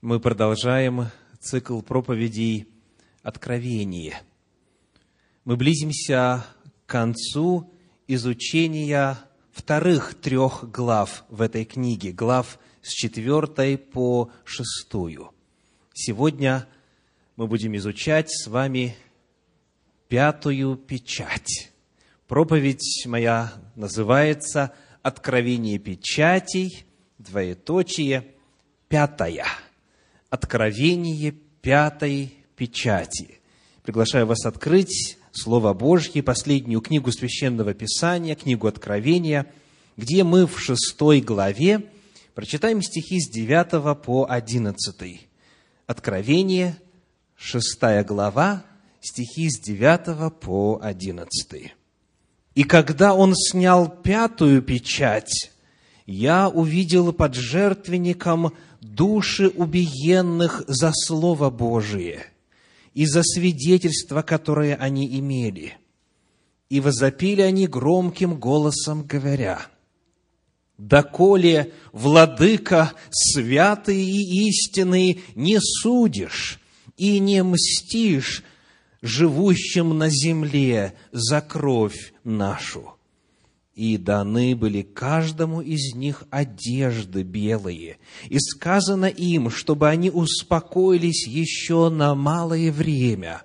Мы продолжаем цикл проповедей «Откровение». Мы близимся к концу изучения вторых трех глав в этой книге, глав с четвертой по шестую. Сегодня мы будем изучать с вами пятую печать. Проповедь моя называется «Откровение печатей», двоеточие, пятая – Откровение пятой печати. Приглашаю вас открыть Слово Божье, последнюю книгу Священного Писания, книгу Откровения, где мы в шестой главе прочитаем стихи с 9 по 11. Откровение, шестая глава, стихи с 9 по 11. «И когда он снял пятую печать, я увидел под жертвенником души убиенных за Слово Божие и за свидетельство, которое они имели. И возопили они громким голосом, говоря, «Доколе, Владыка, святый и истинный, не судишь и не мстишь живущим на земле за кровь нашу» и даны были каждому из них одежды белые. И сказано им, чтобы они успокоились еще на малое время,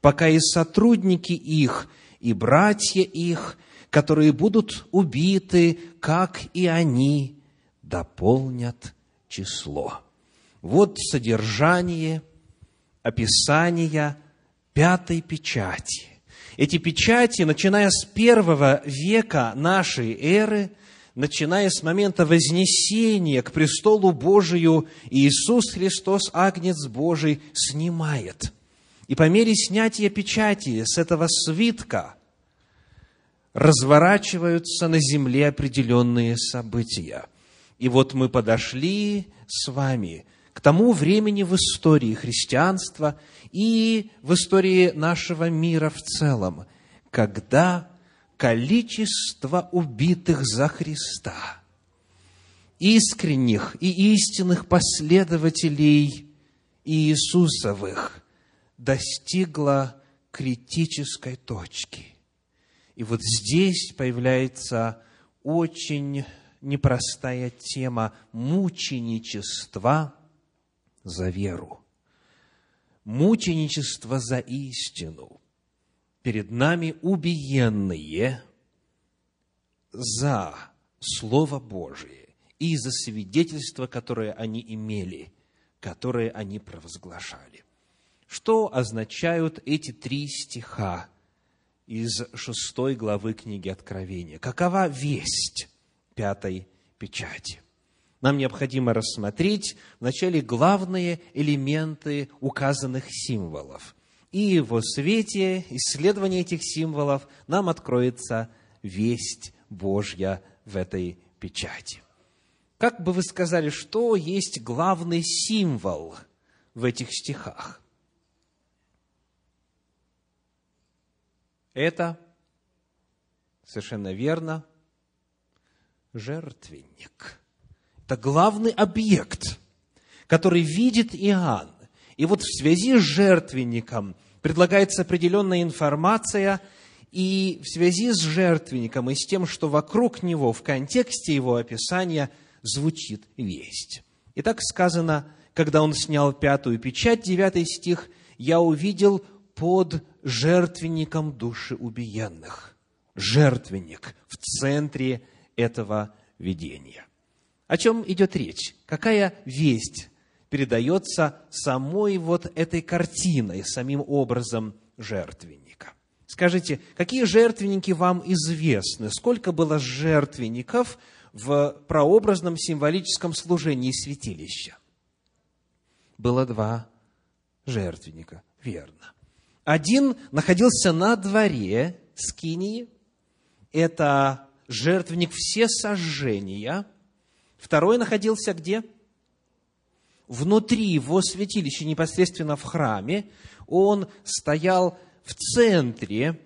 пока и сотрудники их, и братья их, которые будут убиты, как и они, дополнят число. Вот содержание, описание пятой печати – эти печати, начиная с первого века нашей эры, начиная с момента вознесения к престолу Божию, Иисус Христос, Агнец Божий, снимает. И по мере снятия печати с этого свитка разворачиваются на земле определенные события. И вот мы подошли с вами к тому времени в истории христианства и в истории нашего мира в целом, когда количество убитых за Христа, искренних и истинных последователей Иисусовых достигло критической точки. И вот здесь появляется очень непростая тема мученичества – за веру, мученичество за истину. Перед нами убиенные за Слово Божие и за свидетельство, которое они имели, которое они провозглашали. Что означают эти три стиха из шестой главы книги Откровения? Какова весть пятой печати? Нам необходимо рассмотреть вначале главные элементы указанных символов. И во свете исследования этих символов нам откроется весть Божья в этой печати. Как бы вы сказали, что есть главный символ в этих стихах? Это совершенно верно жертвенник – это главный объект, который видит Иоанн. И вот в связи с жертвенником предлагается определенная информация, и в связи с жертвенником и с тем, что вокруг него, в контексте его описания, звучит весть. И так сказано, когда он снял пятую печать, девятый стих, «Я увидел под жертвенником души убиенных». Жертвенник в центре этого видения. О чем идет речь? Какая весть передается самой вот этой картиной, самим образом жертвенника? Скажите, какие жертвенники вам известны? Сколько было жертвенников в прообразном символическом служении святилища? Было два жертвенника, верно. Один находился на дворе скинии, это жертвенник все сожжения – Второй находился где? Внутри его святилища, непосредственно в храме. Он стоял в центре,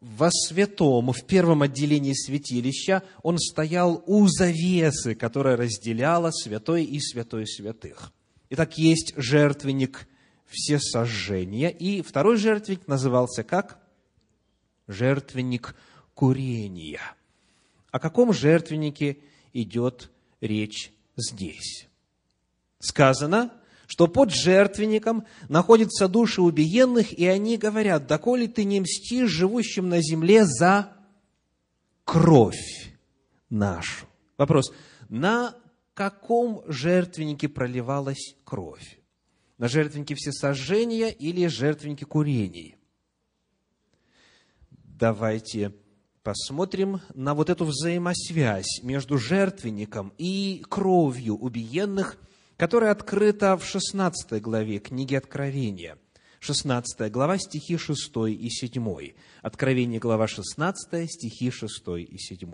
во святом, в первом отделении святилища, он стоял у завесы, которая разделяла святой и святой святых. Итак, есть жертвенник всесожжения, и второй жертвенник назывался как? Жертвенник курения. О каком жертвеннике идет речь здесь? Сказано, что под жертвенником находятся души убиенных, и они говорят, доколе ты не мстишь живущим на земле за кровь нашу. Вопрос, на каком жертвеннике проливалась кровь? На жертвеннике всесожжения или жертвеннике курений? Давайте посмотрим на вот эту взаимосвязь между жертвенником и кровью убиенных, которая открыта в 16 главе книги Откровения. 16 глава, стихи 6 и 7. Откровение, глава 16, стихи 6 и 7.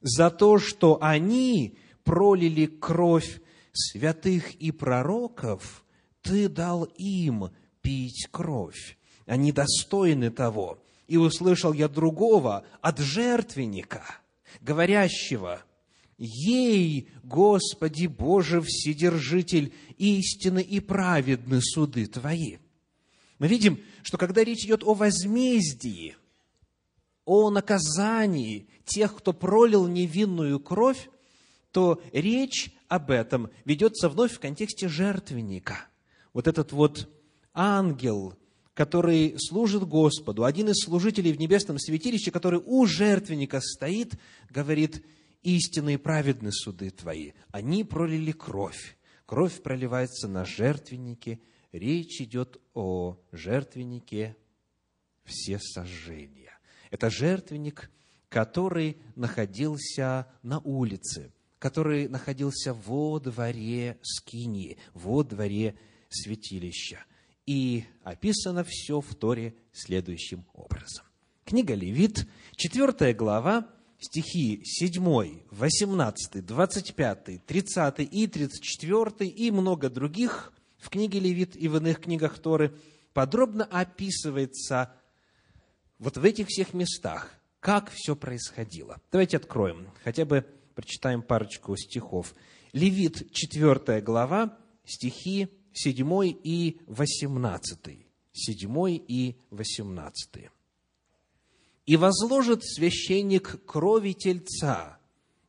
«За то, что они пролили кровь святых и пророков, ты дал им пить кровь. Они достойны того. И услышал я другого от жертвенника, говорящего, Ей, Господи Боже, Вседержитель, истины и праведны суды Твои. Мы видим, что когда речь идет о возмездии, о наказании тех, кто пролил невинную кровь, то речь об этом ведется вновь в контексте жертвенника. Вот этот вот ангел, который служит Господу, один из служителей в небесном святилище, который у жертвенника стоит, говорит, истинные праведны суды твои. Они пролили кровь. Кровь проливается на жертвеннике. Речь идет о жертвеннике все сожжения. Это жертвенник, который находился на улице, который находился во дворе Скинии, во дворе святилища. И описано все в Торе следующим образом. Книга Левит, 4 глава, стихи 7, 18, 25, 30 и 34 и много других в книге Левит и в иных книгах Торы подробно описывается вот в этих всех местах, как все происходило. Давайте откроем, хотя бы прочитаем парочку стихов. Левит, 4 глава, стихи 7 и 18. 7 и 18. «И возложит священник крови тельца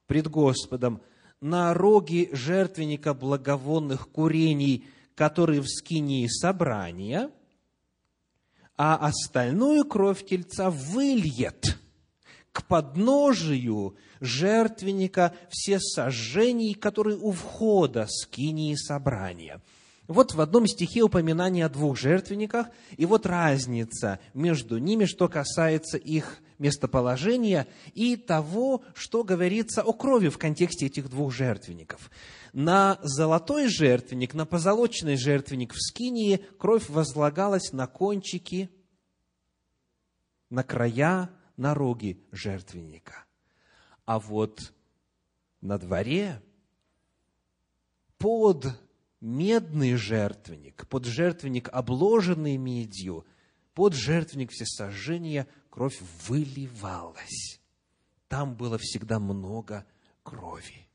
пред Господом на роги жертвенника благовонных курений, которые в скинии собрания, а остальную кровь тельца выльет к подножию жертвенника все сожжений, которые у входа скинии собрания. Вот в одном стихе упоминание о двух жертвенниках, и вот разница между ними, что касается их местоположения и того, что говорится о крови в контексте этих двух жертвенников. На золотой жертвенник, на позолоченный жертвенник в Скинии кровь возлагалась на кончики, на края, на роги жертвенника. А вот на дворе под медный жертвенник, под жертвенник, обложенный медью, под жертвенник всесожжения кровь выливалась. Там было всегда много крови.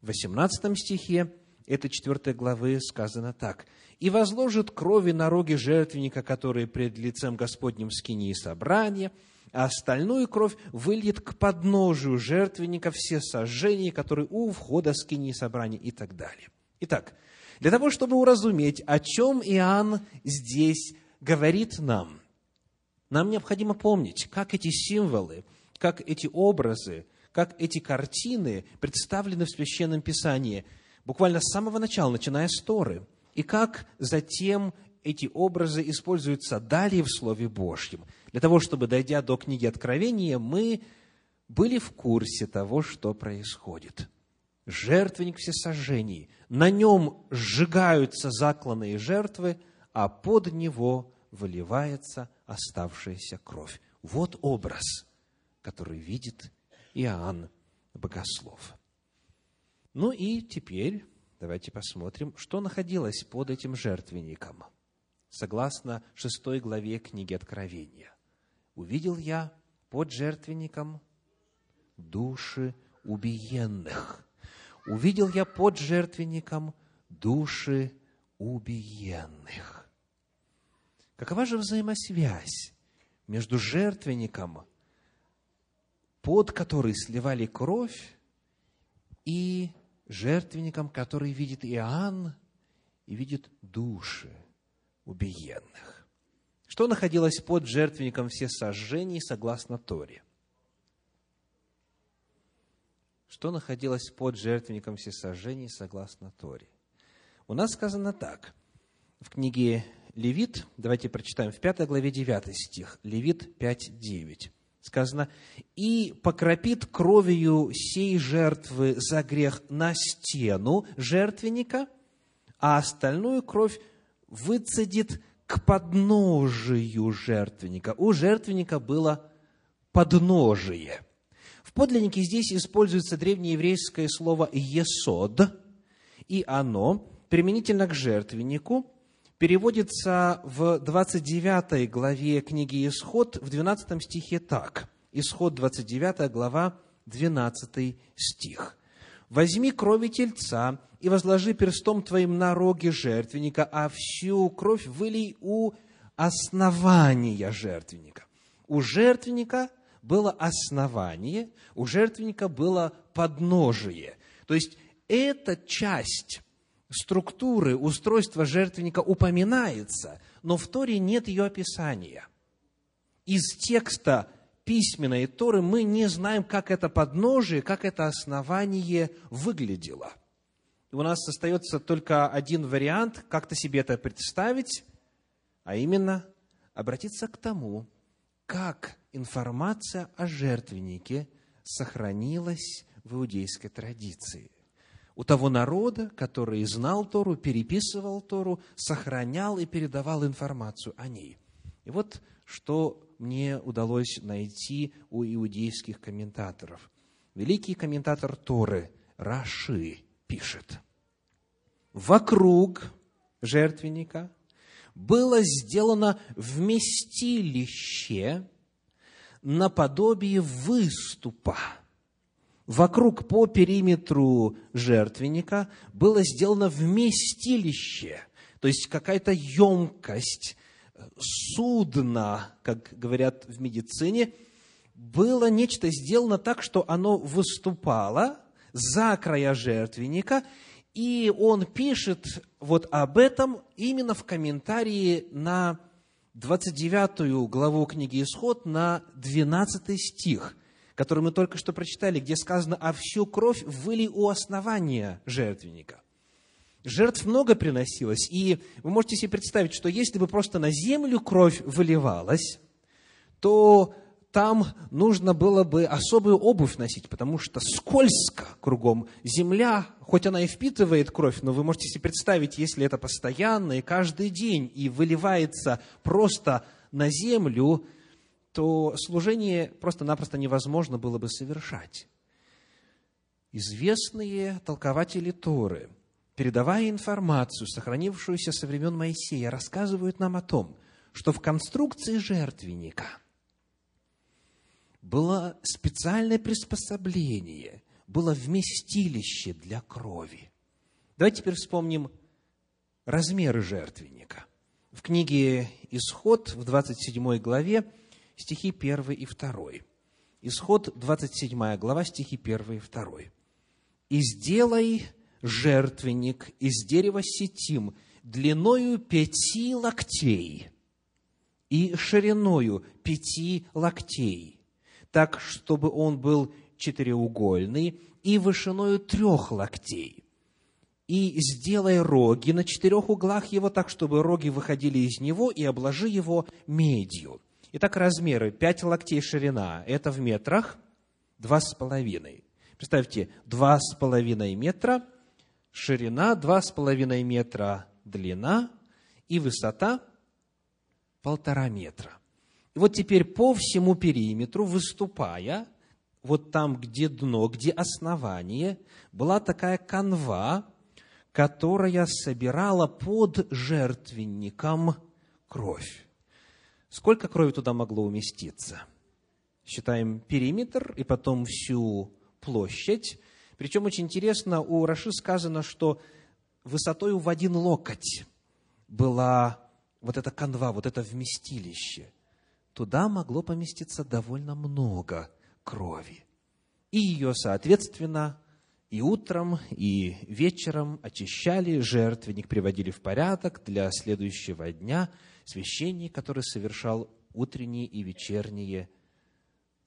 В 18 стихе этой 4 главы сказано так. «И возложит крови на роги жертвенника, которые пред лицем Господним скини и собрания, а остальную кровь выльет к подножию жертвенника все сожжения, которые у входа скини и собрания» и так далее. Итак, для того, чтобы уразуметь, о чем Иоанн здесь говорит нам, нам необходимо помнить, как эти символы, как эти образы, как эти картины представлены в Священном Писании, буквально с самого начала, начиная с Торы, и как затем эти образы используются далее в Слове Божьем. Для того, чтобы, дойдя до книги Откровения, мы были в курсе того, что происходит – жертвенник всесожжений. На нем сжигаются закланные жертвы, а под него выливается оставшаяся кровь. Вот образ, который видит Иоанн Богослов. Ну и теперь давайте посмотрим, что находилось под этим жертвенником. Согласно шестой главе книги Откровения. «Увидел я под жертвенником души убиенных, увидел я под жертвенником души убиенных. Какова же взаимосвязь между жертвенником, под который сливали кровь, и жертвенником, который видит Иоанн и видит души убиенных? Что находилось под жертвенником все сожжений согласно Торе? Что находилось под жертвенником все сожжений согласно Торе? У нас сказано так. В книге Левит, давайте прочитаем в 5 главе 9 стих, Левит 5, 9. Сказано, «И покропит кровью сей жертвы за грех на стену жертвенника, а остальную кровь выцедит к подножию жертвенника. У жертвенника было подножие. В подлиннике здесь используется древнееврейское слово «есод», и оно, применительно к жертвеннику, переводится в 29 главе книги «Исход» в 12 стихе так. Исход 29 глава, 12 стих. «Возьми крови тельца и возложи перстом твоим на роги жертвенника, а всю кровь вылей у основания жертвенника. У жертвенника было основание, у жертвенника было подножие. То есть, эта часть структуры, устройства жертвенника упоминается, но в Торе нет ее описания. Из текста письменной Торы мы не знаем, как это подножие, как это основание выглядело. У нас остается только один вариант, как-то себе это представить, а именно обратиться к тому, как информация о жертвеннике сохранилась в иудейской традиции. У того народа, который знал Тору, переписывал Тору, сохранял и передавал информацию о ней. И вот что мне удалось найти у иудейских комментаторов. Великий комментатор Торы Раши – пишет. Вокруг жертвенника было сделано вместилище наподобие выступа. Вокруг по периметру жертвенника было сделано вместилище, то есть какая-то емкость, судно, как говорят в медицине, было нечто сделано так, что оно выступало – за края жертвенника, и он пишет вот об этом именно в комментарии на 29 главу книги Исход, на 12 стих, который мы только что прочитали, где сказано, «А всю кровь выли у основания жертвенника». Жертв много приносилось, и вы можете себе представить, что если бы просто на землю кровь выливалась, то там нужно было бы особую обувь носить, потому что скользко кругом. Земля, хоть она и впитывает кровь, но вы можете себе представить, если это постоянно и каждый день, и выливается просто на землю, то служение просто-напросто невозможно было бы совершать. Известные толкователи Торы, передавая информацию, сохранившуюся со времен Моисея, рассказывают нам о том, что в конструкции жертвенника – было специальное приспособление, было вместилище для крови. Давайте теперь вспомним размеры жертвенника. В книге «Исход» в 27 главе стихи 1 и 2. Исход, 27 глава, стихи 1 и 2. «И сделай жертвенник из дерева сетим длиною пяти локтей и шириною пяти локтей, так, чтобы он был четыреугольный и вышиною трех локтей. И сделай роги на четырех углах его так, чтобы роги выходили из него, и обложи его медью. Итак, размеры. Пять локтей ширина – это в метрах два с половиной. Представьте, два с половиной метра, ширина два с половиной метра, длина и высота полтора метра. Вот теперь по всему периметру, выступая, вот там, где дно, где основание, была такая канва, которая собирала под жертвенником кровь. Сколько крови туда могло уместиться? Считаем периметр и потом всю площадь. Причем очень интересно, у Раши сказано, что высотой в один локоть – была вот эта канва, вот это вместилище, туда могло поместиться довольно много крови. И ее, соответственно, и утром, и вечером очищали жертвенник, приводили в порядок для следующего дня священник, который совершал утренние и вечерние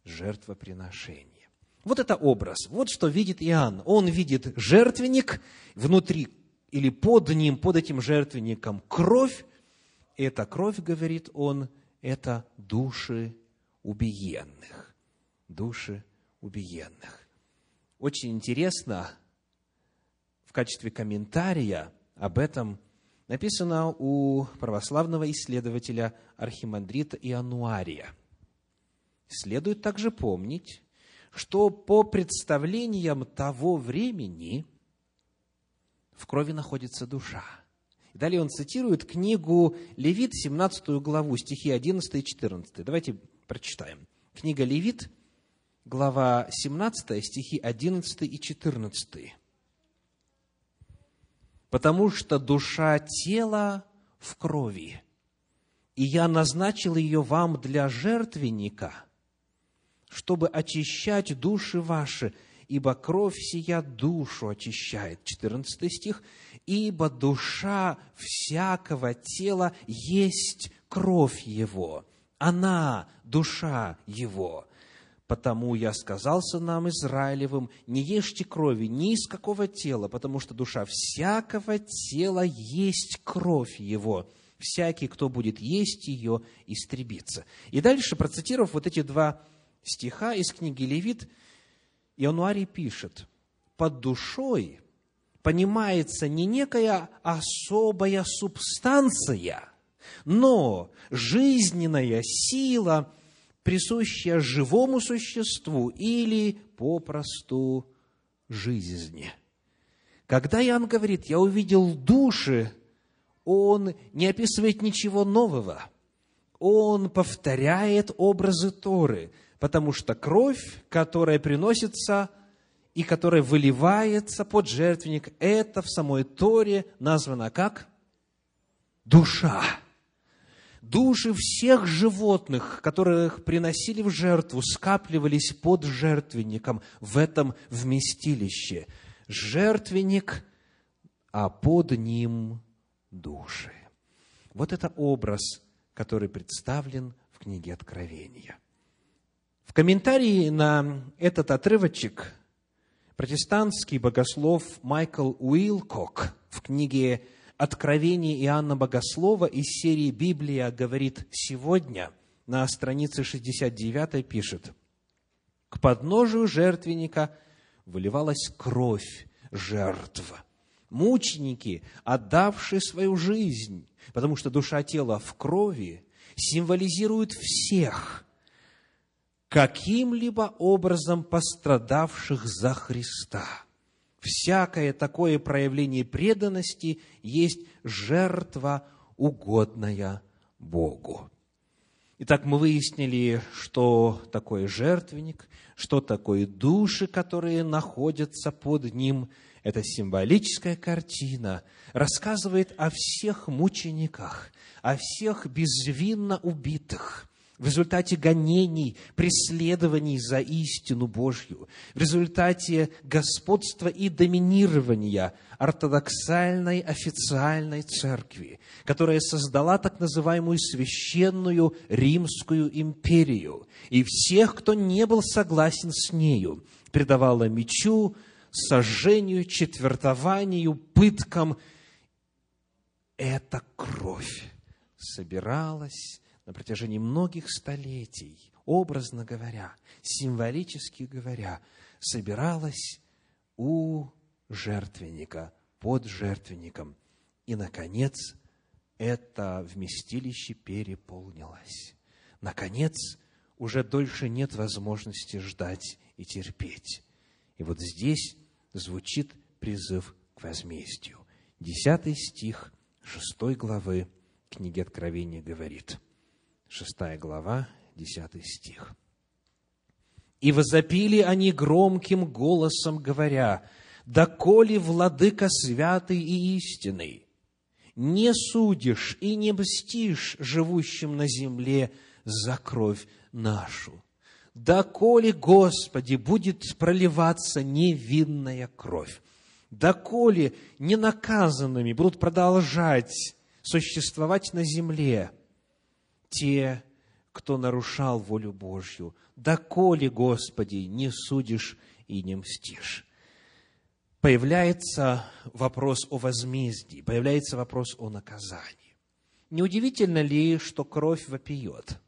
жертвоприношения. Вот это образ, вот что видит Иоанн. Он видит жертвенник, внутри или под ним, под этим жертвенником кровь. И эта кровь, говорит он, это души убиенных. Души убиенных. Очень интересно, в качестве комментария об этом написано у православного исследователя архимандрита Иануария. Следует также помнить, что по представлениям того времени в крови находится душа. И далее он цитирует книгу Левит, 17 главу, стихи 11 и 14. Давайте прочитаем. Книга Левит, глава 17, стихи 11 и 14. «Потому что душа тела в крови, и я назначил ее вам для жертвенника, чтобы очищать души ваши, ибо кровь сия душу очищает». 14 стих. «Ибо душа всякого тела есть кровь его, она душа его». Потому я сказал сынам Израилевым, не ешьте крови ни из какого тела, потому что душа всякого тела есть кровь его. Всякий, кто будет есть ее, истребится. И дальше, процитировав вот эти два стиха из книги Левит, Иануарий пишет, под душой понимается не некая особая субстанция, но жизненная сила, присущая живому существу или попросту жизни. Когда Иоанн говорит, я увидел души, он не описывает ничего нового. Он повторяет образы Торы – потому что кровь, которая приносится и которая выливается под жертвенник, это в самой Торе названо как душа. Души всех животных, которых приносили в жертву, скапливались под жертвенником в этом вместилище. Жертвенник, а под ним души. Вот это образ, который представлен в книге Откровения. В комментарии на этот отрывочек протестантский богослов Майкл Уилкок в книге «Откровение Иоанна Богослова» из серии «Библия говорит сегодня» на странице 69 пишет, «К подножию жертвенника выливалась кровь жертв. Мученики, отдавшие свою жизнь, потому что душа тела в крови, символизируют всех – каким-либо образом пострадавших за Христа. Всякое такое проявление преданности есть жертва, угодная Богу. Итак, мы выяснили, что такое жертвенник, что такое души, которые находятся под ним. Это символическая картина, рассказывает о всех мучениках, о всех безвинно убитых – в результате гонений, преследований за истину Божью, в результате господства и доминирования ортодоксальной официальной церкви, которая создала так называемую священную Римскую империю, и всех, кто не был согласен с нею, предавала мечу, сожжению, четвертованию, пыткам. Эта кровь собиралась на протяжении многих столетий, образно говоря, символически говоря, собиралась у жертвенника, под жертвенником. И, наконец, это вместилище переполнилось. Наконец, уже дольше нет возможности ждать и терпеть. И вот здесь звучит призыв к возмездию. Десятый стих шестой главы книги Откровения говорит – 6 глава, 10 стих. «И возопили они громким голосом, говоря, «Доколе владыка святый и истинный, не судишь и не мстишь живущим на земле за кровь нашу. Доколе, Господи, будет проливаться невинная кровь, доколе ненаказанными будут продолжать существовать на земле те, кто нарушал волю Божью, доколе, Господи, не судишь и не мстишь появляется вопрос о возмездии, появляется вопрос о наказании. Неудивительно ли, что кровь вопиет?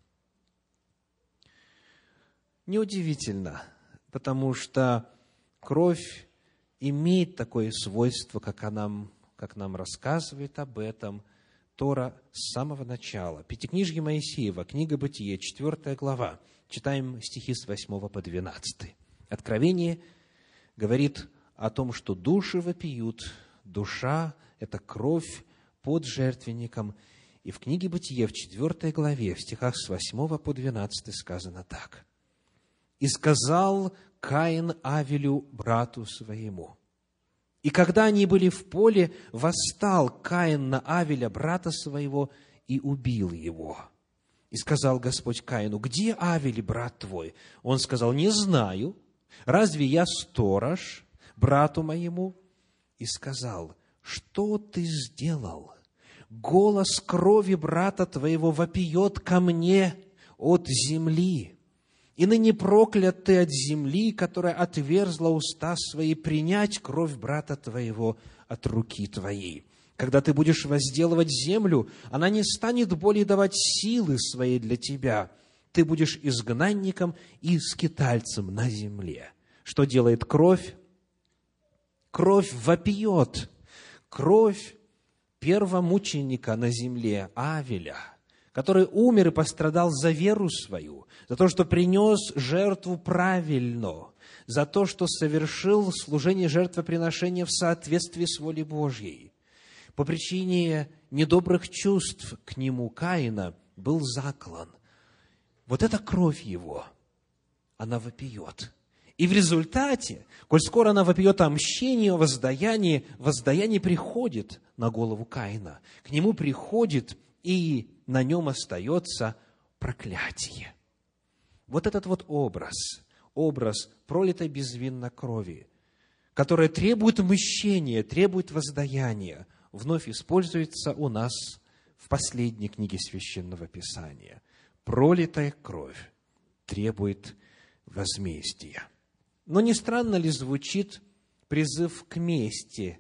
Неудивительно, потому что кровь имеет такое свойство, как, она, как нам рассказывает об этом Тора с самого начала. Пятикнижье Моисеева, книга Бытие, 4 глава. Читаем стихи с 8 по 12. Откровение говорит о том, что души вопиют, душа – это кровь под жертвенником. И в книге Бытие, в 4 главе, в стихах с 8 по 12 сказано так. «И сказал Каин Авелю, брату своему, и когда они были в поле, восстал Каин на Авеля, брата своего, и убил его. И сказал Господь Каину, где Авель, брат твой? Он сказал, не знаю. Разве я сторож? брату моему и сказал, что ты сделал? Голос крови брата твоего вопиет ко мне от земли. И ныне проклят ты от земли, которая отверзла уста свои, принять кровь брата твоего от руки твоей. Когда ты будешь возделывать землю, она не станет более давать силы своей для тебя. Ты будешь изгнанником и скитальцем на земле. Что делает кровь? Кровь вопиет. Кровь первомученика на земле, Авеля, который умер и пострадал за веру свою, за то, что принес жертву правильно, за то, что совершил служение жертвоприношения в соответствии с волей Божьей. По причине недобрых чувств к нему Каина был заклан. Вот эта кровь его, она вопиет – и в результате, коль скоро она вопьет о мщении, о воздаянии, воздаяние приходит на голову Каина. К нему приходит, и на нем остается проклятие. Вот этот вот образ, образ пролитой безвинно крови, которая требует мщения, требует воздаяния, вновь используется у нас в последней книге Священного Писания. Пролитая кровь требует возмездия. Но не странно ли звучит призыв к мести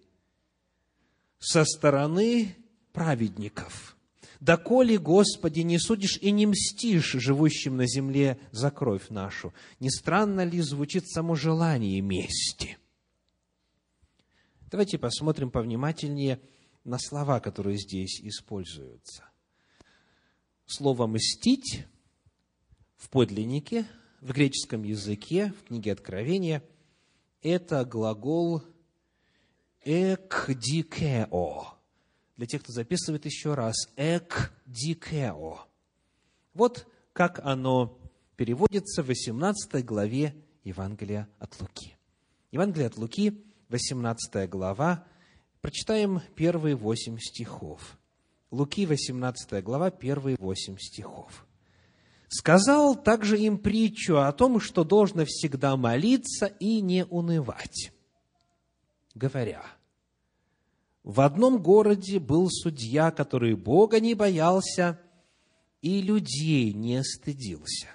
со стороны праведников? «Доколе, Господи, не судишь и не мстишь живущим на земле за кровь нашу?» Не странно ли звучит само желание мести? Давайте посмотрим повнимательнее на слова, которые здесь используются. Слово «мстить» в подлиннике – в греческом языке, в книге Откровения, это глагол «экдикео». Для тех, кто записывает еще раз, «экдикео». Вот как оно переводится в 18 главе Евангелия от Луки. Евангелие от Луки, 18 глава, прочитаем первые восемь стихов. Луки, 18 глава, первые восемь стихов сказал также им притчу о том, что должно всегда молиться и не унывать, говоря, в одном городе был судья, который Бога не боялся и людей не стыдился.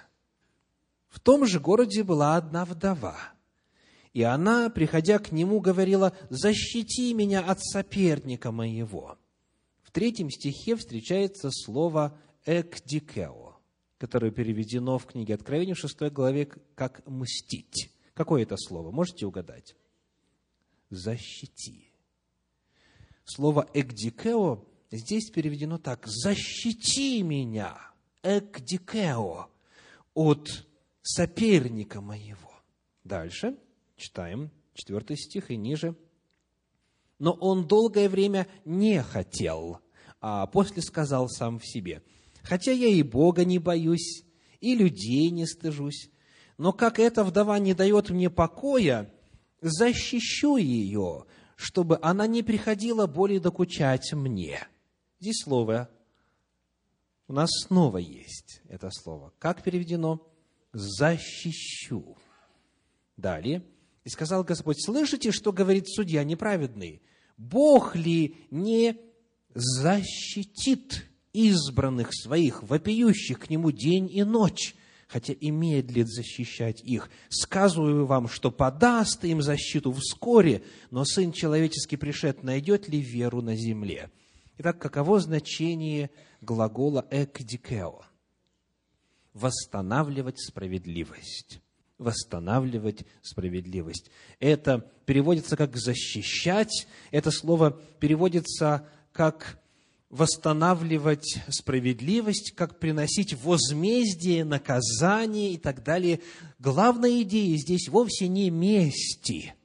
В том же городе была одна вдова, и она, приходя к нему, говорила, «Защити меня от соперника моего». В третьем стихе встречается слово «экдикео» которое переведено в книге Откровения в 6 главе как «мстить». Какое это слово? Можете угадать? «Защити». Слово «экдикео» здесь переведено так «защити меня, экдикео, от соперника моего». Дальше читаем 4 стих и ниже. «Но он долгое время не хотел, а после сказал сам в себе – Хотя я и Бога не боюсь, и людей не стыжусь, но как эта вдова не дает мне покоя, защищу ее, чтобы она не приходила более докучать мне. Здесь слово у нас снова есть это слово. Как переведено? Защищу. Далее. И сказал Господь, слышите, что говорит судья неправедный? Бог ли не защитит избранных своих, вопиющих к Нему день и ночь, хотя и медлит защищать их. Сказываю вам, что подаст им защиту вскоре, но Сын Человеческий пришед, найдет ли веру на земле? Итак, каково значение глагола «экдикео»? Восстанавливать справедливость. Восстанавливать справедливость. Это переводится как «защищать», это слово переводится как восстанавливать справедливость, как приносить возмездие, наказание и так далее. Главная идея здесь вовсе не мести.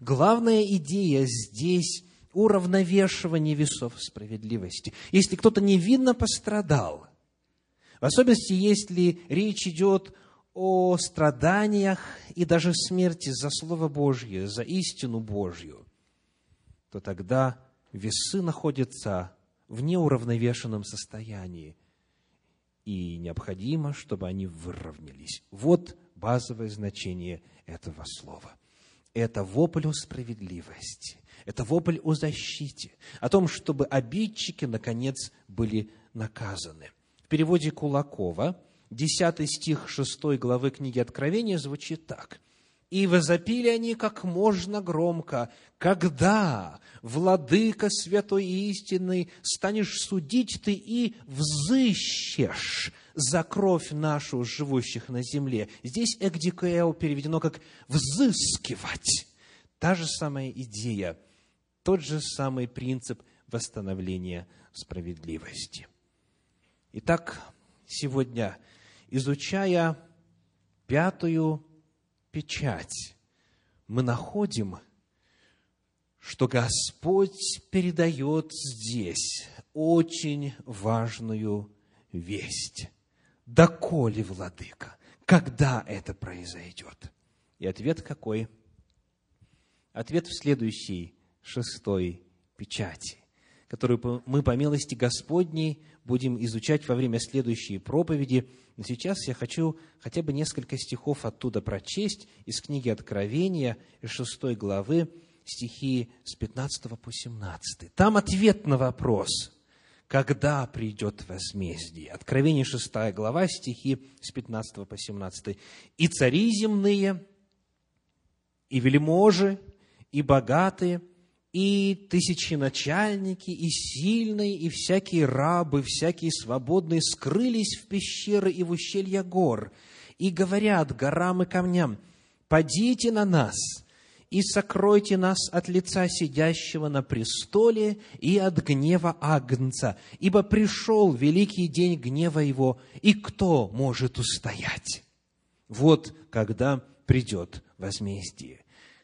Главная идея здесь уравновешивание весов справедливости. Если кто-то невинно пострадал, в особенности, если речь идет о страданиях и даже смерти за Слово Божье, за истину Божью, то тогда весы находятся в неуравновешенном состоянии, и необходимо, чтобы они выровнялись. Вот базовое значение этого слова. Это вопль о справедливости, это вопль о защите, о том, чтобы обидчики, наконец, были наказаны. В переводе Кулакова, 10 стих 6 главы книги Откровения звучит так – и возопили они как можно громко, когда, владыка святой и истинный, станешь судить ты и взыщешь за кровь нашу, живущих на земле. Здесь экдикео переведено как «взыскивать». Та же самая идея, тот же самый принцип восстановления справедливости. Итак, сегодня, изучая пятую печать, мы находим, что Господь передает здесь очень важную весть. Доколе, владыка, когда это произойдет? И ответ какой? Ответ в следующей, шестой печати, которую мы по милости Господней будем изучать во время следующей проповеди – но сейчас я хочу хотя бы несколько стихов оттуда прочесть из книги Откровения, из 6 главы, стихи с 15 по 17. Там ответ на вопрос, когда придет возмездие. Откровение 6 глава, стихи с 15 по 17. «И цари земные, и вельможи, и богатые – и тысяченачальники, и сильные, и всякие рабы, всякие свободные скрылись в пещеры и в ущелья гор, и говорят горам и камням, «Падите на нас, и сокройте нас от лица сидящего на престоле и от гнева Агнца, ибо пришел великий день гнева его, и кто может устоять?» Вот когда придет возмездие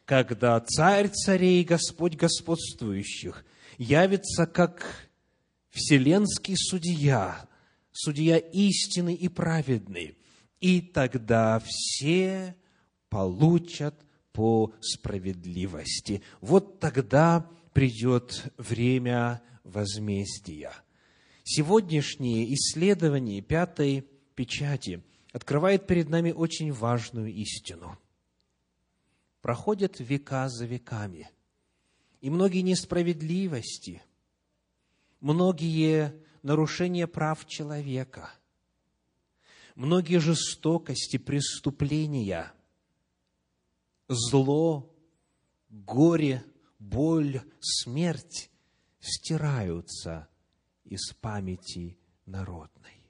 когда Царь царей, Господь господствующих явится как вселенский судья, судья истинный и праведный, и тогда все получат по справедливости. Вот тогда придет время возмездия. Сегодняшнее исследование пятой печати открывает перед нами очень важную истину – проходят века за веками. И многие несправедливости, многие нарушения прав человека, многие жестокости, преступления, зло, горе, боль, смерть стираются из памяти народной.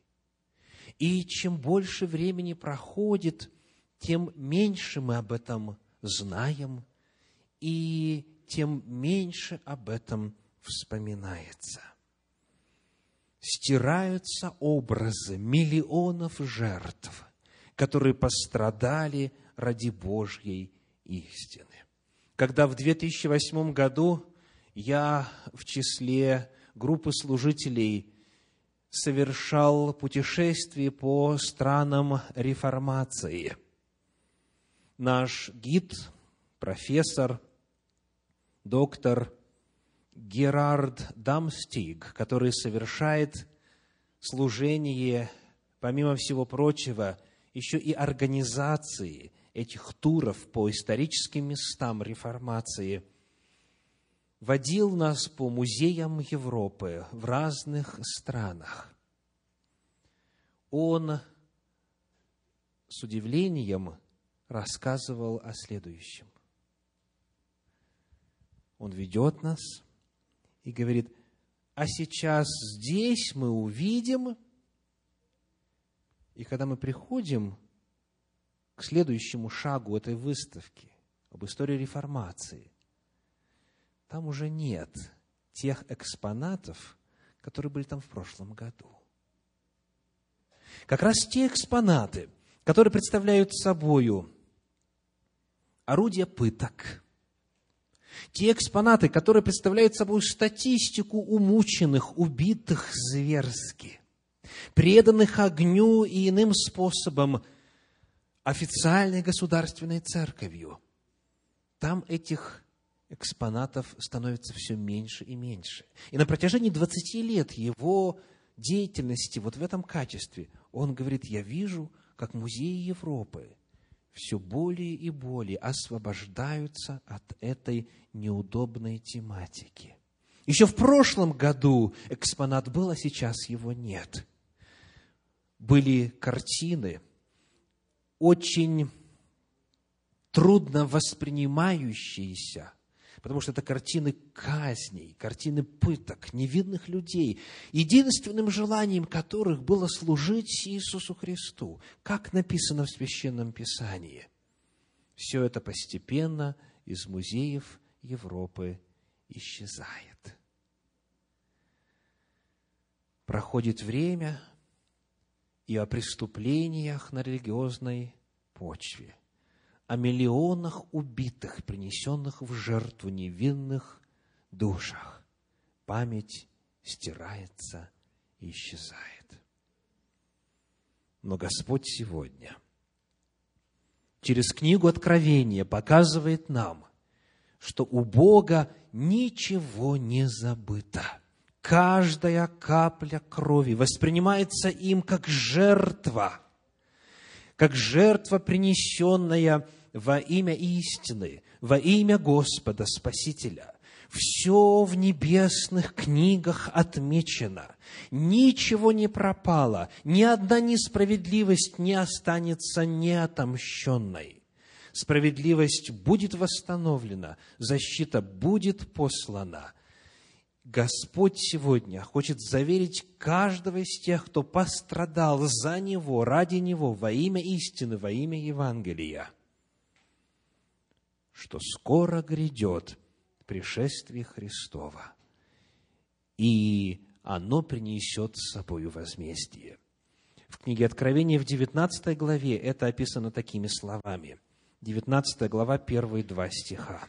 И чем больше времени проходит, тем меньше мы об этом знаем, и тем меньше об этом вспоминается. Стираются образы миллионов жертв, которые пострадали ради Божьей истины. Когда в 2008 году я в числе группы служителей совершал путешествие по странам реформации – наш гид, профессор, доктор Герард Дамстиг, который совершает служение, помимо всего прочего, еще и организации этих туров по историческим местам реформации, водил нас по музеям Европы в разных странах. Он с удивлением рассказывал о следующем. Он ведет нас и говорит, а сейчас здесь мы увидим, и когда мы приходим к следующему шагу этой выставки об истории реформации, там уже нет тех экспонатов, которые были там в прошлом году. Как раз те экспонаты, которые представляют собою орудия пыток, те экспонаты, которые представляют собой статистику умученных, убитых зверски, преданных огню и иным способом официальной государственной церковью, там этих экспонатов становится все меньше и меньше. И на протяжении 20 лет его деятельности вот в этом качестве он говорит, я вижу, как музеи Европы все более и более освобождаются от этой неудобной тематики. Еще в прошлом году экспонат был, а сейчас его нет. Были картины, очень трудно воспринимающиеся потому что это картины казней, картины пыток невинных людей, единственным желанием которых было служить Иисусу Христу, как написано в Священном Писании. Все это постепенно из музеев Европы исчезает. Проходит время, и о преступлениях на религиозной почве о миллионах убитых, принесенных в жертву невинных душах. Память стирается и исчезает. Но Господь сегодня через книгу Откровения показывает нам, что у Бога ничего не забыто. Каждая капля крови воспринимается им как жертва, как жертва, принесенная во имя истины, во имя Господа Спасителя. Все в небесных книгах отмечено. Ничего не пропало, ни одна несправедливость не останется неотомщенной. Справедливость будет восстановлена, защита будет послана. Господь сегодня хочет заверить каждого из тех, кто пострадал за Него, ради Него, во имя истины, во имя Евангелия – что скоро грядет пришествие Христова, и оно принесет с собой возмездие. В книге Откровения в 19 главе это описано такими словами. 19 глава, первые два стиха.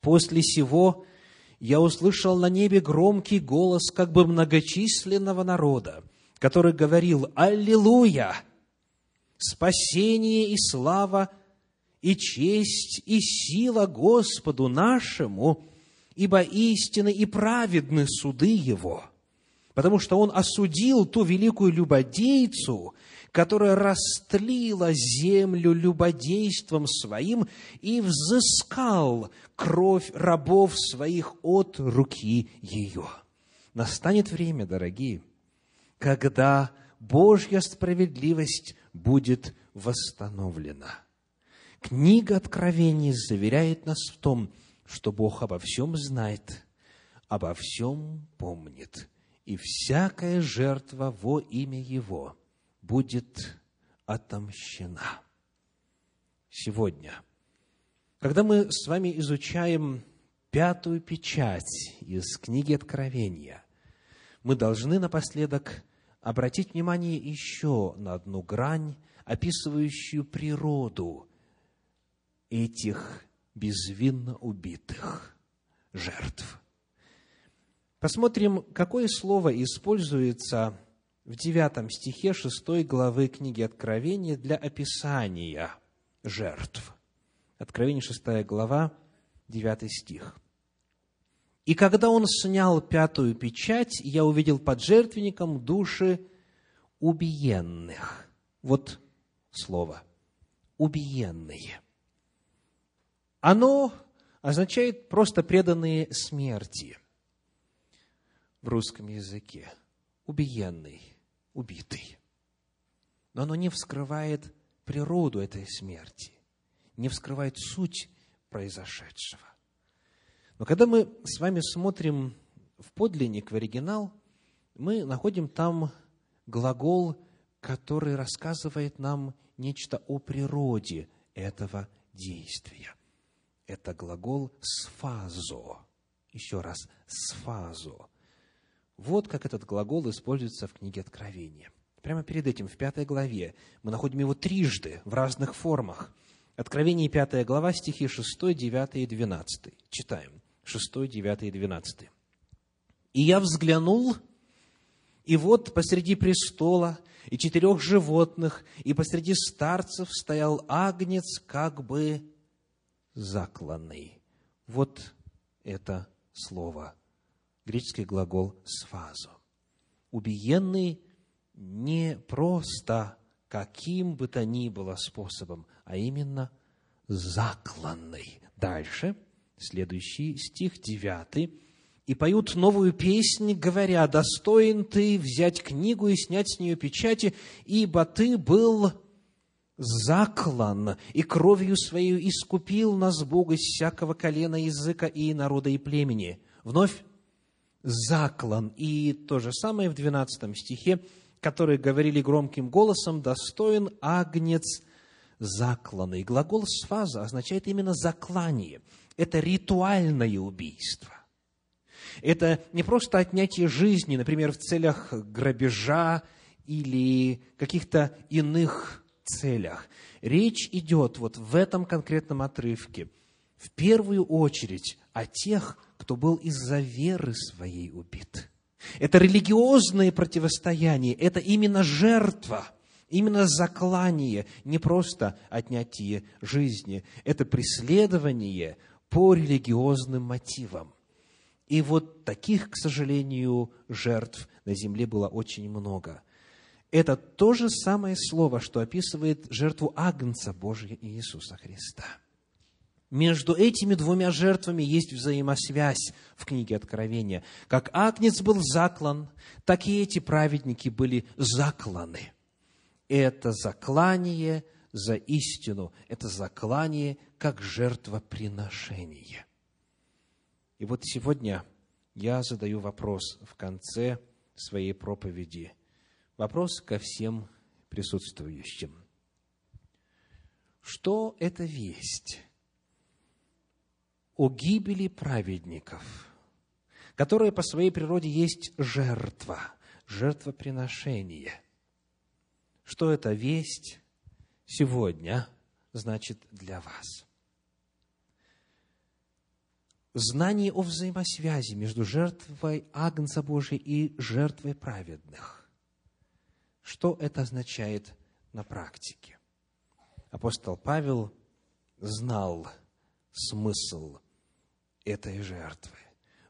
«После сего я услышал на небе громкий голос как бы многочисленного народа, который говорил «Аллилуйя! Спасение и слава и честь, и сила Господу нашему, ибо истины и праведны суды Его, потому что Он осудил ту великую любодейцу, которая растлила землю любодейством своим и взыскал кровь рабов своих от руки ее. Настанет время, дорогие, когда Божья справедливость будет восстановлена – Книга Откровений заверяет нас в том, что Бог обо всем знает, обо всем помнит, и всякая жертва во имя Его будет отомщена. Сегодня, когда мы с вами изучаем пятую печать из книги Откровения, мы должны напоследок обратить внимание еще на одну грань, описывающую природу этих безвинно убитых жертв. Посмотрим, какое слово используется в девятом стихе шестой главы книги Откровения для описания жертв. Откровение шестая глава, девятый стих. И когда он снял пятую печать, я увидел под жертвенником души убиенных. Вот слово. Убиенные. Оно означает просто преданные смерти в русском языке. Убиенный, убитый. Но оно не вскрывает природу этой смерти, не вскрывает суть произошедшего. Но когда мы с вами смотрим в подлинник, в оригинал, мы находим там глагол, который рассказывает нам нечто о природе этого действия. Это глагол «сфазо». Еще раз, «сфазо». Вот как этот глагол используется в книге Откровения. Прямо перед этим, в пятой главе, мы находим его трижды в разных формах. Откровение, пятая глава, стихи 6, 9 и 12. Читаем. 6, 9 и 12. «И я взглянул, и вот посреди престола и четырех животных, и посреди старцев стоял агнец, как бы закланный». Вот это слово, греческий глагол «сфазо». Убиенный не просто каким бы то ни было способом, а именно закланный. Дальше – Следующий стих, девятый. «И поют новую песнь, говоря, достоин ты взять книгу и снять с нее печати, ибо ты был заклан, и кровью своей искупил нас Бог из всякого колена, языка и народа и племени». Вновь заклан. И то же самое в 12 стихе, которые говорили громким голосом, достоин агнец закланный. Глагол «сфаза» означает именно заклание – это ритуальное убийство. Это не просто отнятие жизни, например, в целях грабежа или каких-то иных целях. Речь идет вот в этом конкретном отрывке в первую очередь о тех, кто был из-за веры своей убит. Это религиозное противостояние, это именно жертва, именно заклание, не просто отнятие жизни, это преследование по религиозным мотивам. И вот таких, к сожалению, жертв на земле было очень много. Это то же самое слово, что описывает жертву Агнца Божия Иисуса Христа. Между этими двумя жертвами есть взаимосвязь в книге Откровения. Как Агнец был заклан, так и эти праведники были закланы. Это заклание – за истину. Это заклание как жертвоприношение. И вот сегодня я задаю вопрос в конце своей проповеди. Вопрос ко всем присутствующим. Что это весть о гибели праведников, которая по своей природе есть жертва, жертвоприношение? Что это весть сегодня значит для вас. Знание о взаимосвязи между жертвой Агнца Божия и жертвой праведных. Что это означает на практике? Апостол Павел знал смысл этой жертвы.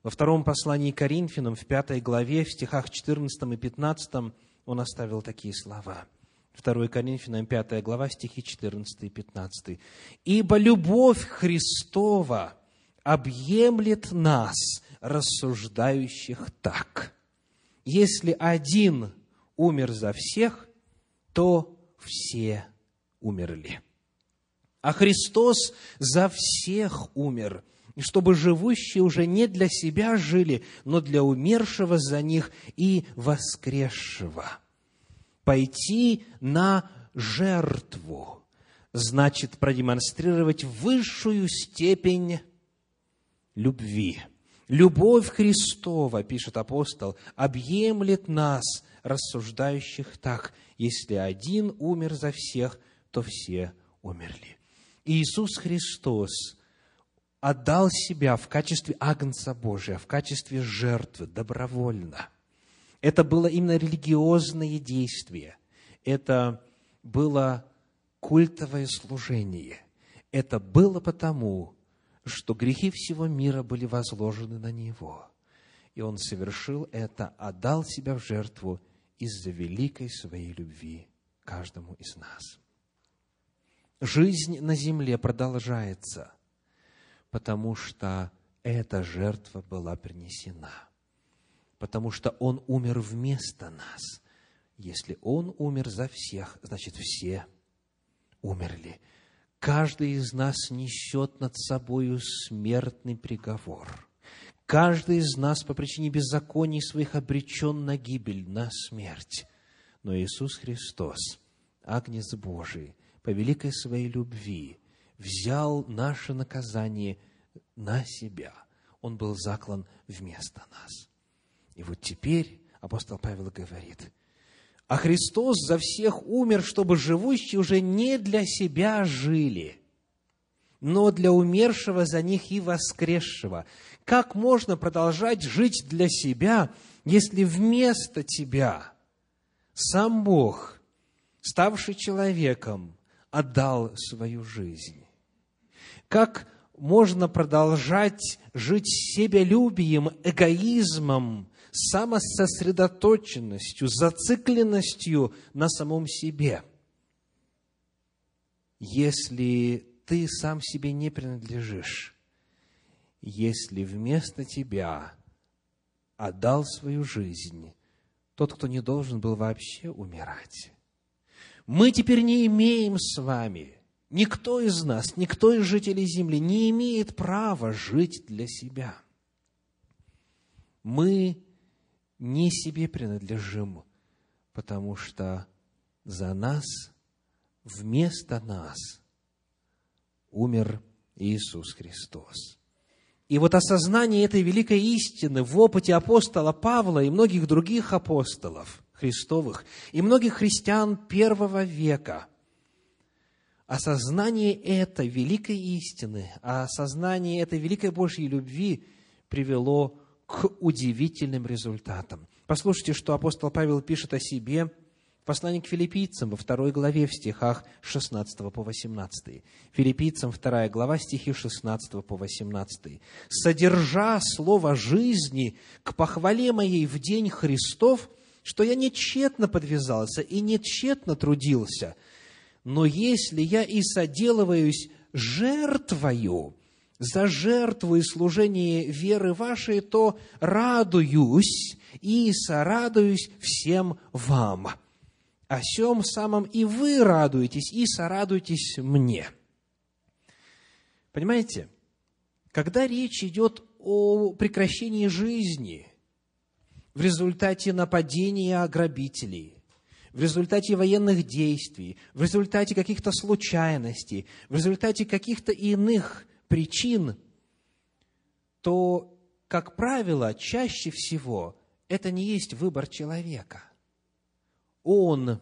Во втором послании Коринфянам, в пятой главе, в стихах 14 и 15, он оставил такие слова – 2 Коринфянам 5 глава, стихи 14 и 15. «Ибо любовь Христова объемлет нас, рассуждающих так. Если один умер за всех, то все умерли. А Христос за всех умер, чтобы живущие уже не для себя жили, но для умершего за них и воскресшего» пойти на жертву, значит продемонстрировать высшую степень любви. Любовь Христова, пишет апостол, объемлет нас, рассуждающих так, если один умер за всех, то все умерли. Иисус Христос отдал себя в качестве Агнца Божия, в качестве жертвы добровольно – это было именно религиозное действие. Это было культовое служение. Это было потому, что грехи всего мира были возложены на Него. И Он совершил это, отдал себя в жертву из-за великой своей любви каждому из нас. Жизнь на земле продолжается, потому что эта жертва была принесена, потому что Он умер вместо нас. Если Он умер за всех, значит, все умерли. Каждый из нас несет над собою смертный приговор. Каждый из нас по причине беззаконий своих обречен на гибель, на смерть. Но Иисус Христос, Агнец Божий, по великой своей любви, взял наше наказание на себя. Он был заклан вместо нас. И вот теперь апостол Павел говорит, а Христос за всех умер, чтобы живущие уже не для себя жили, но для умершего за них и воскресшего. Как можно продолжать жить для себя, если вместо тебя сам Бог, ставший человеком, отдал свою жизнь? Как можно продолжать жить себялюбием, эгоизмом, самососредоточенностью, зацикленностью на самом себе. Если ты сам себе не принадлежишь, если вместо тебя отдал свою жизнь тот, кто не должен был вообще умирать. Мы теперь не имеем с вами, никто из нас, никто из жителей Земли не имеет права жить для себя. Мы не себе принадлежим, потому что за нас, вместо нас, умер Иисус Христос. И вот осознание этой великой истины в опыте апостола Павла и многих других апостолов Христовых, и многих христиан первого века, осознание этой великой истины, осознание этой великой Божьей любви привело к удивительным результатам. Послушайте, что апостол Павел пишет о себе в послании к филиппийцам во второй главе в стихах 16 по 18. Филиппийцам вторая глава, стихи 16 по 18. «Содержа слово жизни к похвале моей в день Христов, что я не тщетно подвязался и не тщетно трудился, но если я и соделываюсь жертвою, за жертву и служение веры вашей, то радуюсь и сорадуюсь всем вам. О сем самом и вы радуетесь, и сорадуйтесь мне. Понимаете, когда речь идет о прекращении жизни в результате нападения грабителей, в результате военных действий, в результате каких-то случайностей, в результате каких-то иных причин, то, как правило, чаще всего это не есть выбор человека. Он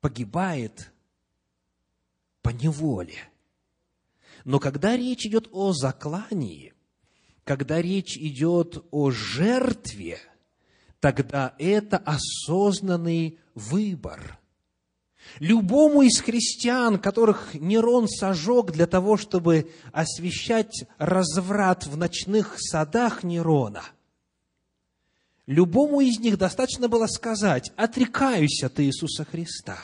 погибает по неволе. Но когда речь идет о заклании, когда речь идет о жертве, тогда это осознанный выбор – Любому из христиан, которых Нерон сожег для того, чтобы освещать разврат в ночных садах Нерона, любому из них достаточно было сказать, отрекаюсь от Иисуса Христа.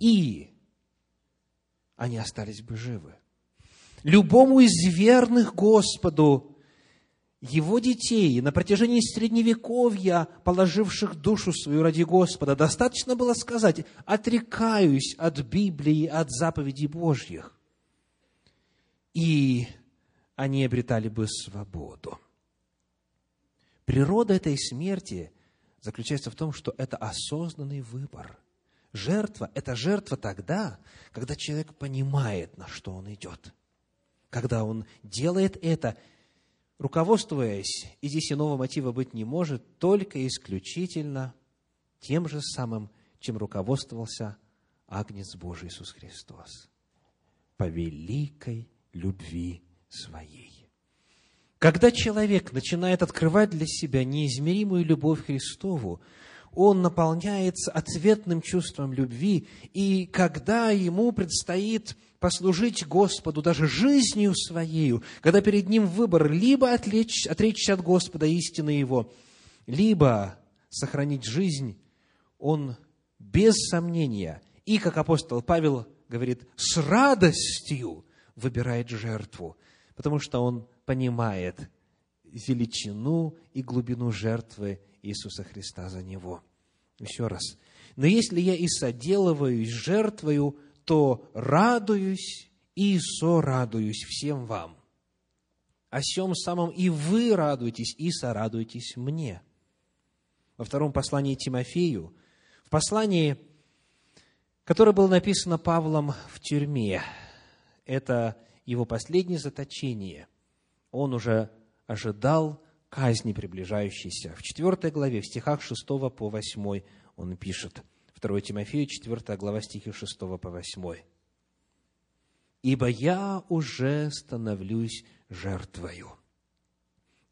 И они остались бы живы. Любому из верных Господу его детей на протяжении Средневековья, положивших душу свою ради Господа, достаточно было сказать, отрекаюсь от Библии, от заповедей Божьих. И они обретали бы свободу. Природа этой смерти заключается в том, что это осознанный выбор. Жертва – это жертва тогда, когда человек понимает, на что он идет. Когда он делает это – руководствуясь, и здесь иного мотива быть не может, только исключительно тем же самым, чем руководствовался Агнец Божий Иисус Христос, по великой любви своей. Когда человек начинает открывать для себя неизмеримую любовь Христову, он наполняется ответным чувством любви, и когда ему предстоит послужить Господу даже жизнью своею, когда перед ним выбор либо отречь, отречься от Господа истины Его, либо сохранить жизнь, он без сомнения и, как апостол Павел говорит, с радостью выбирает жертву, потому что он понимает величину и глубину жертвы Иисуса Христа за него. Еще раз. Но если я и соделываюсь жертвою, то радуюсь и сорадуюсь всем вам. О сем самом и вы радуетесь и сорадуетесь мне. Во втором послании Тимофею, в послании, которое было написано Павлом в тюрьме, это его последнее заточение, он уже ожидал казни приближающейся. В 4 главе, в стихах 6 по 8 он пишет, 2 Тимофею, 4 глава, стихи 6 по 8. «Ибо я уже становлюсь жертвою,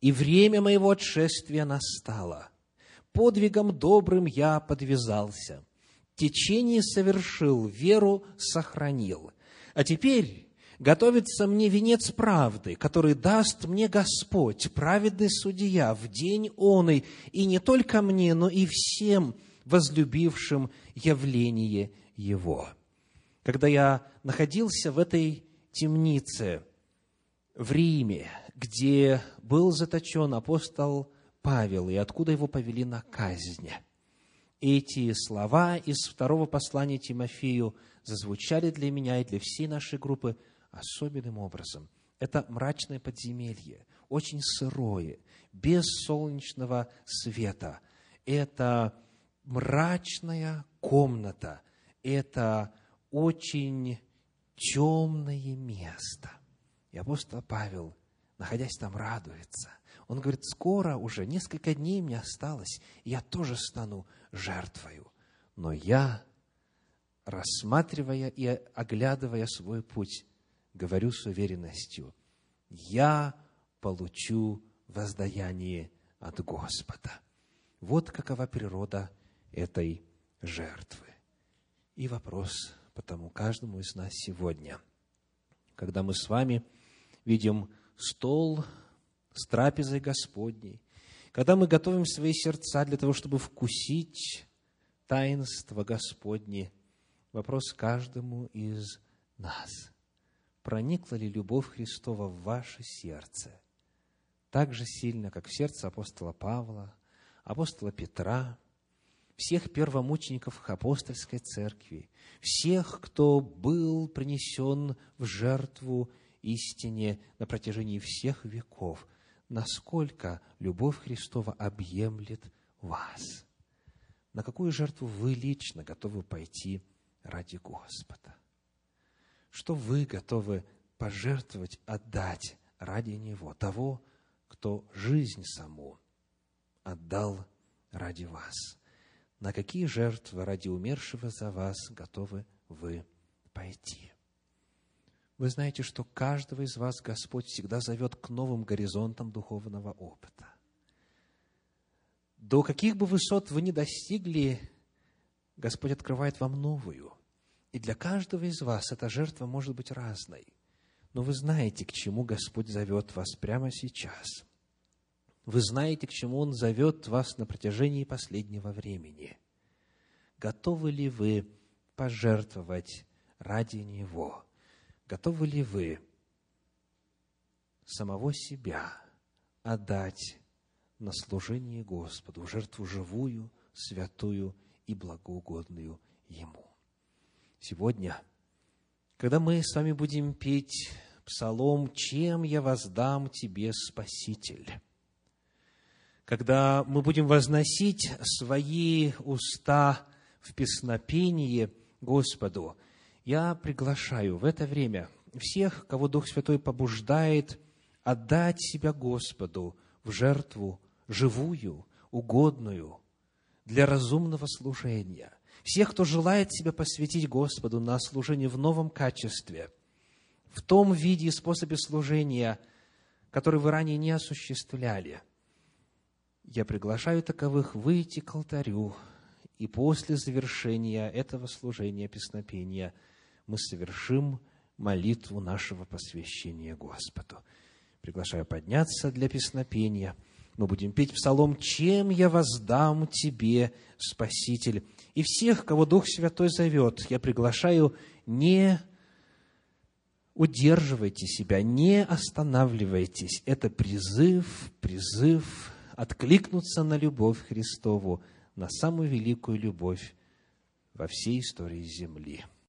и время моего отшествия настало. Подвигом добрым я подвязался, течение совершил, веру сохранил. А теперь готовится мне венец правды, который даст мне Господь, праведный судья, в день оный, и не только мне, но и всем, возлюбившим явление Его. Когда я находился в этой темнице в Риме, где был заточен апостол Павел, и откуда его повели на казнь, эти слова из второго послания Тимофею зазвучали для меня и для всей нашей группы особенным образом. Это мрачное подземелье, очень сырое, без солнечного света. Это мрачная комната, это очень темное место. И апостол Павел, находясь там, радуется. Он говорит, скоро уже, несколько дней мне осталось, и я тоже стану жертвою. Но я, рассматривая и оглядывая свой путь, говорю с уверенностью, я получу воздаяние от Господа. Вот какова природа этой жертвы. И вопрос потому каждому из нас сегодня, когда мы с вами видим стол с трапезой Господней, когда мы готовим свои сердца для того, чтобы вкусить таинство Господне, вопрос каждому из нас. Проникла ли любовь Христова в ваше сердце так же сильно, как в сердце апостола Павла, апостола Петра, всех первомучеников апостольской церкви, всех, кто был принесен в жертву истине на протяжении всех веков, насколько любовь Христова объемлет вас. На какую жертву вы лично готовы пойти ради Господа? Что вы готовы пожертвовать, отдать ради Него, того, кто жизнь саму отдал ради вас? на какие жертвы ради умершего за вас готовы вы пойти. Вы знаете, что каждого из вас Господь всегда зовет к новым горизонтам духовного опыта. До каких бы высот вы ни достигли, Господь открывает вам новую. И для каждого из вас эта жертва может быть разной. Но вы знаете, к чему Господь зовет вас прямо сейчас – вы знаете, к чему Он зовет вас на протяжении последнего времени. Готовы ли вы пожертвовать ради Него? Готовы ли вы самого себя отдать на служение Господу, жертву живую, святую и благоугодную Ему? Сегодня, когда мы с вами будем петь псалом «Чем я воздам Тебе, Спаситель?», когда мы будем возносить свои уста в песнопении Господу, я приглашаю в это время всех, кого Дух Святой побуждает отдать себя Господу в жертву живую, угодную, для разумного служения. Всех, кто желает себя посвятить Господу на служение в новом качестве, в том виде и способе служения, который вы ранее не осуществляли – я приглашаю таковых выйти к алтарю, и после завершения этого служения песнопения мы совершим молитву нашего посвящения Господу. Приглашаю подняться для песнопения. Мы будем петь псалом «Чем я воздам Тебе, Спаситель?» И всех, кого Дух Святой зовет, я приглашаю не удерживайте себя, не останавливайтесь. Это призыв, призыв откликнуться на любовь Христову, на самую великую любовь во всей истории земли.